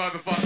motherfucker.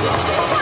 Show.